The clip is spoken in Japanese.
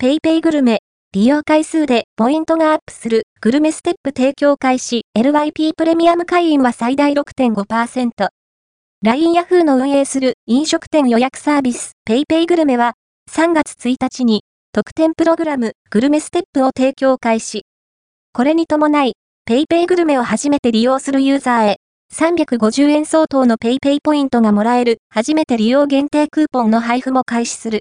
ペイペイグルメ、利用回数でポイントがアップするグルメステップ提供開始 LYP プレミアム会員は最大6.5%。LINE ヤフーの運営する飲食店予約サービスペイペイグルメは3月1日に特典プログラムグルメステップを提供開始。これに伴いペイペイグルメを初めて利用するユーザーへ350円相当のペイペイポイントがもらえる初めて利用限定クーポンの配布も開始する。